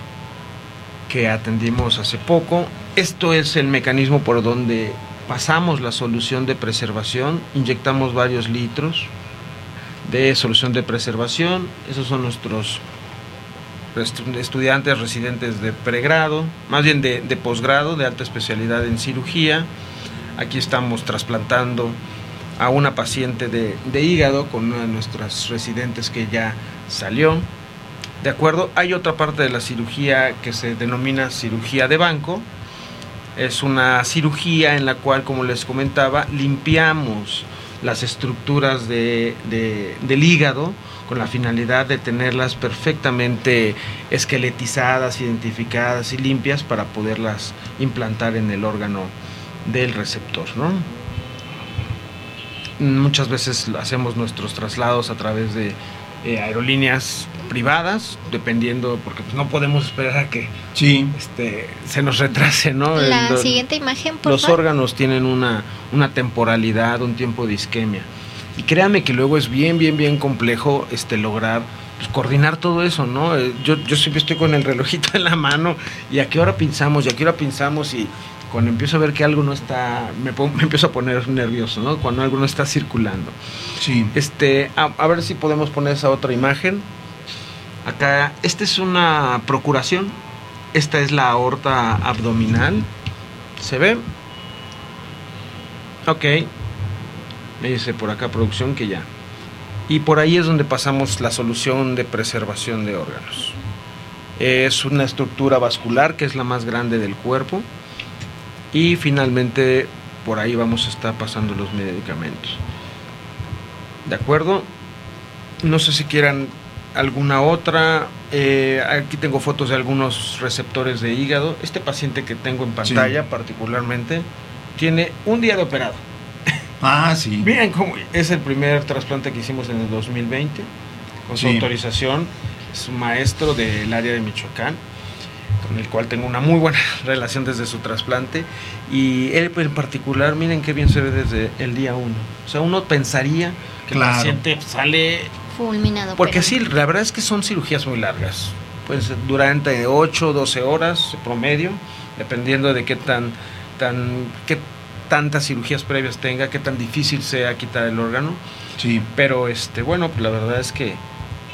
que atendimos hace poco. Esto es el mecanismo por donde pasamos la solución de preservación, inyectamos varios litros de solución de preservación, esos son nuestros estudiantes residentes de pregrado, más bien de, posgrado, de alta especialidad en cirugía. Aquí estamos trasplantando a una paciente de, de, hígado con una de nuestras residentes que ya salió. De acuerdo, hay otra parte de la cirugía que se denomina cirugía de banco. Es una cirugía en la cual, como les comentaba, limpiamos las estructuras de, del hígado con la finalidad de tenerlas perfectamente esqueletizadas, identificadas y limpias para poderlas implantar en el órgano del receptor. ¿no? Muchas veces hacemos nuestros traslados a través de eh, aerolíneas privadas, dependiendo, porque pues, no podemos esperar a que
sí.
este, se nos retrase, ¿no?
La siguiente imagen,
por Los órganos tienen una, una temporalidad, un tiempo de isquemia. Y créame que luego es bien, bien, bien complejo este, lograr pues, coordinar todo eso, ¿no? Eh, yo, yo siempre estoy con el relojito en la mano y a qué hora pensamos, y a qué hora pensamos y cuando empiezo a ver que algo no está, me, me empiezo a poner nervioso, ¿no? Cuando algo no está circulando.
Sí.
Este, a, a ver si podemos poner esa otra imagen. Acá, esta es una procuración. Esta es la aorta abdominal. ¿Se ve? Ok. Me dice por acá producción que ya. Y por ahí es donde pasamos la solución de preservación de órganos. Es una estructura vascular que es la más grande del cuerpo. Y finalmente por ahí vamos a estar pasando los medicamentos. ¿De acuerdo? No sé si quieran alguna otra. Eh, aquí tengo fotos de algunos receptores de hígado. Este paciente que tengo en pantalla particularmente tiene un día de operado.
Ah, sí.
Miren cómo es el primer trasplante que hicimos en el 2020 con su autorización. Es maestro del área de Michoacán con el cual tengo una muy buena <laughs> relación desde su trasplante y él en particular, miren qué bien se ve desde el día uno. O sea, uno pensaría que el paciente sale
fulminado.
Porque sí, la verdad es que son cirugías muy largas. Pues durante 8 o 12 horas promedio, dependiendo de qué tan, tan, qué tantas cirugías previas tenga, qué tan difícil sea quitar el órgano.
Sí.
Pero este, bueno, la verdad es que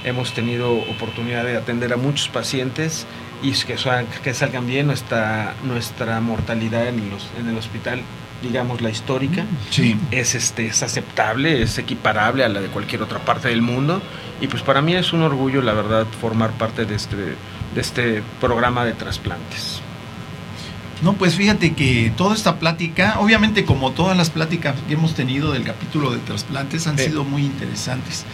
hemos tenido oportunidad de atender a muchos pacientes y que, que salgan bien nuestra, nuestra mortalidad en, los, en el hospital digamos la histórica
sí.
es este es aceptable es equiparable a la de cualquier otra parte del mundo y pues para mí es un orgullo la verdad formar parte de este de este programa de trasplantes
no, pues fíjate que toda esta plática, obviamente como todas las pláticas que hemos tenido del capítulo de trasplantes, han sido muy interesantes.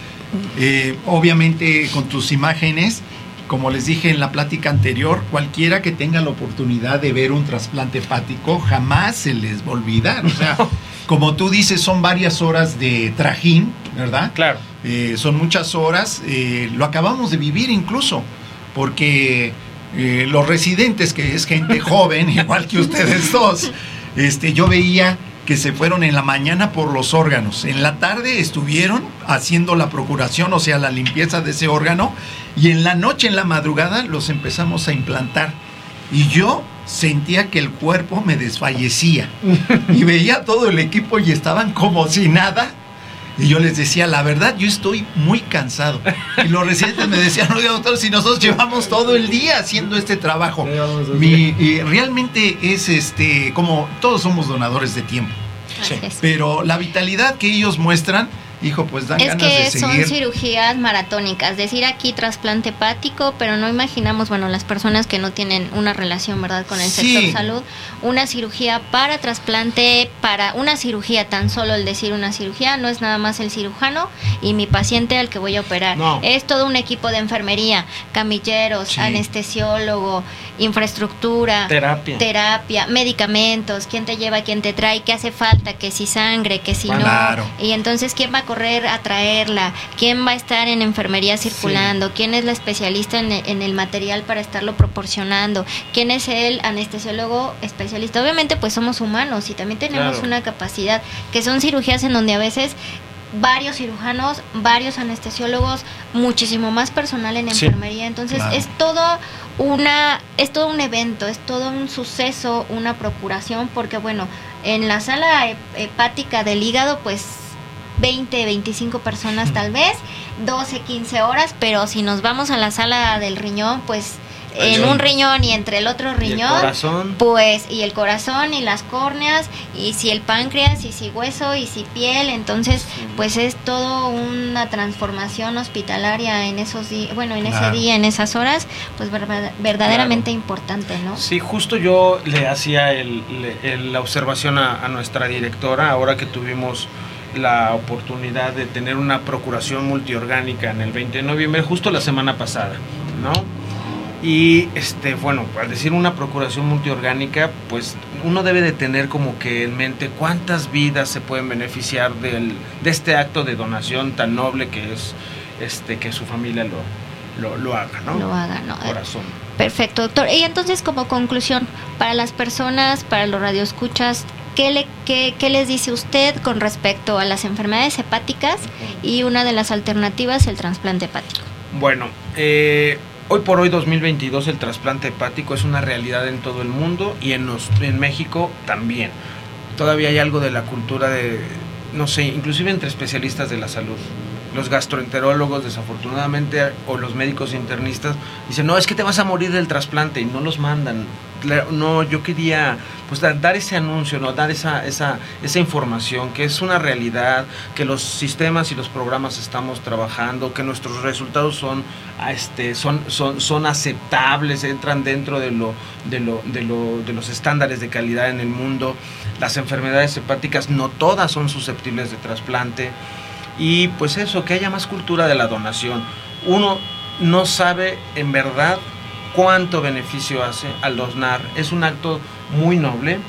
Eh, obviamente con tus imágenes, como les dije en la plática anterior, cualquiera que tenga la oportunidad de ver un trasplante hepático jamás se les va a olvidar. O sea, <laughs> como tú dices, son varias horas de trajín, ¿verdad?
Claro.
Eh, son muchas horas. Eh, lo acabamos de vivir incluso, porque eh, los residentes, que es gente <laughs> joven, igual que ustedes dos, este, yo veía que se fueron en la mañana por los órganos. En la tarde estuvieron haciendo la procuración, o sea, la limpieza de ese órgano, y en la noche, en la madrugada, los empezamos a implantar. Y yo sentía que el cuerpo me desfallecía. <laughs> Y veía todo el equipo y estaban como si nada. Y yo les decía, la verdad, yo estoy muy cansado. Y los residentes me decían, oiga, doctor, si nosotros llevamos todo el día haciendo este trabajo. Mi, y realmente es este, como todos somos donadores de tiempo. Pero la vitalidad que ellos muestran hijo, pues dan
es
ganas de
seguir. son cirugías maratónicas, decir aquí trasplante hepático, pero no imaginamos, bueno, las personas que no tienen una relación, ¿verdad?, con el sector salud, una cirugía para trasplante, para una cirugía, tan solo el decir una cirugía, no es nada más el cirujano y mi paciente al que voy a operar. Es todo un equipo de enfermería, camilleros, anestesiólogo, infraestructura,
terapia.
terapia, medicamentos, quién te lleva, quién te trae, qué hace falta, que si sangre, que si no. Y entonces, ¿quién va a correr a traerla? ¿Quién va a estar en enfermería circulando? ¿Quién es la especialista en, el material para estarlo proporcionando? ¿Quién es el anestesiólogo especialista? Obviamente, pues somos humanos y también tenemos una capacidad, que son cirugías en donde a veces varios cirujanos, varios anestesiólogos, muchísimo más personal en
Sí,
enfermería. Entonces
claro.
es todo una, es todo un evento, es todo un suceso, una procuración, porque bueno, en la sala hep- hepática del hígado, pues 20, 25 personas tal vez, 12, 15 horas, pero si nos vamos a la sala del riñón, pues en
Riñón.
un riñón y entre el otro
Y el
riñón,
corazón.
pues y el corazón y las córneas y si el páncreas y si hueso y si piel entonces pues es todo una transformación hospitalaria en esos días bueno en ese día en esas horas pues verda- verdaderamente importante no
Sí, justo yo le hacía el- le- el- la observación a, a nuestra directora ahora que tuvimos la oportunidad de tener una procuración multiorgánica en el 20 de noviembre, justo la semana pasada, ¿no? Y este, bueno, al decir una procuración multiorgánica, pues uno debe de tener como que en mente cuántas vidas se pueden beneficiar del, de este acto de donación tan noble que es este que su familia lo, lo, lo haga, ¿no?
lo haga no
Corazón.
Perfecto, doctor. Y entonces, como conclusión, para las personas, para los radioescuchas, ¿qué, le, qué, qué les dice usted con respecto a las enfermedades hepáticas y una de las alternativas, el trasplante hepático?
Bueno, eh, hoy por hoy 2022 el trasplante hepático es una realidad en todo el mundo y en, en México también. Todavía hay algo de la cultura de, no sé, inclusive entre especialistas de la salud. Los gastroenterólogos, desafortunadamente, o los médicos internistas, dicen, no, es que te vas a morir del trasplante y no los mandan. No, yo quería pues dar, dar ese anuncio, no dar esa, esa, esa información, que es una realidad, que los sistemas y los programas estamos trabajando, que nuestros resultados son, ah, este, son, son, son aceptables, entran dentro de, lo, de, lo, de, lo, de los estándares de calidad en el mundo. Las enfermedades hepáticas no todas son susceptibles de trasplante. Y pues eso, que haya más cultura de la donación. Uno no sabe en verdad cuánto beneficio hace al donar. Es un acto muy noble,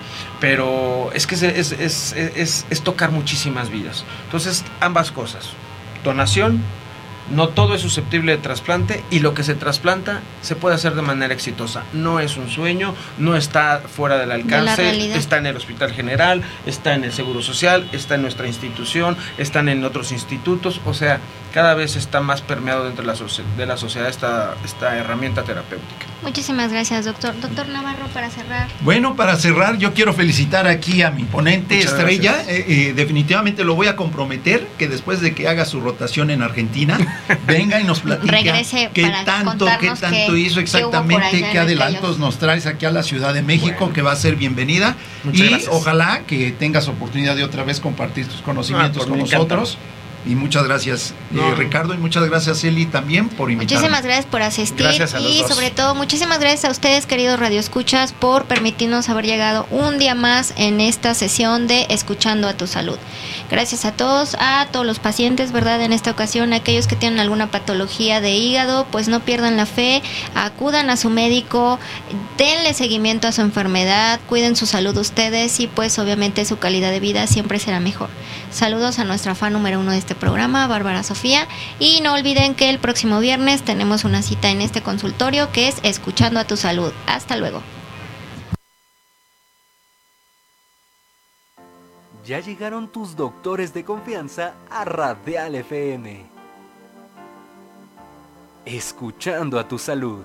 pero es que es, es, es, tocar muchísimas vidas. Entonces, ambas cosas. Donación, no todo es susceptible de trasplante y lo que se trasplanta se puede hacer de manera exitosa. No es un sueño, no está fuera del alcance, está en el Hospital General, está en el Seguro Social, está en nuestra institución, están en otros institutos, o sea, cada vez está más permeado dentro de la, de la sociedad esta, esta herramienta terapéutica.
Muchísimas gracias, doctor. Doctor Navarro, para cerrar.
Bueno, para cerrar, yo quiero felicitar aquí a mi ponente
Muchas
estrella. Eh, eh, definitivamente lo voy a comprometer que después de que haga su rotación en Argentina, <laughs> venga y nos platique
Regrese
qué
para
tanto, qué tanto
qué-
hizo exactamente, qué
el
adelantos nos traes aquí a la Ciudad de México,
Bueno.
que va a ser bienvenida.
Muchas
y
gracias.
ojalá que tengas oportunidad de otra vez compartir tus conocimientos
Ah, por
con
encantado.
Y muchas gracias, eh. Ricardo, y muchas gracias, Eli, también por invitarme.
Muchísimas gracias por asistir
Gracias a los
y
dos.
sobre todo muchísimas gracias a ustedes queridos radioescuchas por permitirnos haber llegado un día más en esta sesión de Escuchando a tu salud. Gracias a todos, a todos los pacientes, ¿verdad? En esta ocasión, aquellos que tienen alguna patología de hígado, pues no pierdan la fe, acudan a su médico, denle seguimiento a su enfermedad, cuiden su salud ustedes y pues obviamente su calidad de vida siempre será mejor. Saludos a nuestra fan número uno de este programa, Bárbara Sofía. Y no olviden que el próximo viernes tenemos una cita en este consultorio que es Escuchando a tu Salud. Hasta luego.
Ya llegaron tus doctores de confianza a Radial FM. Escuchando a tu salud.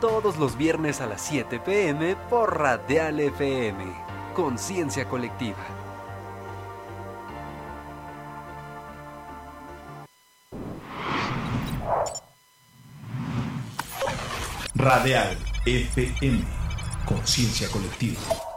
Todos los viernes a las 7 pm por Radial FM. Conciencia colectiva.
Radial FM. Conciencia colectiva.